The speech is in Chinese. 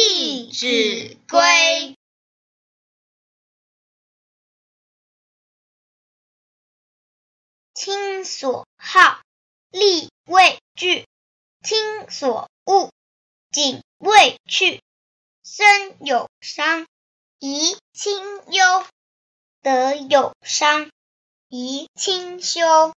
弟子规亲所好力为具亲所恶谨为去身有伤贻亲忧。德有伤贻亲羞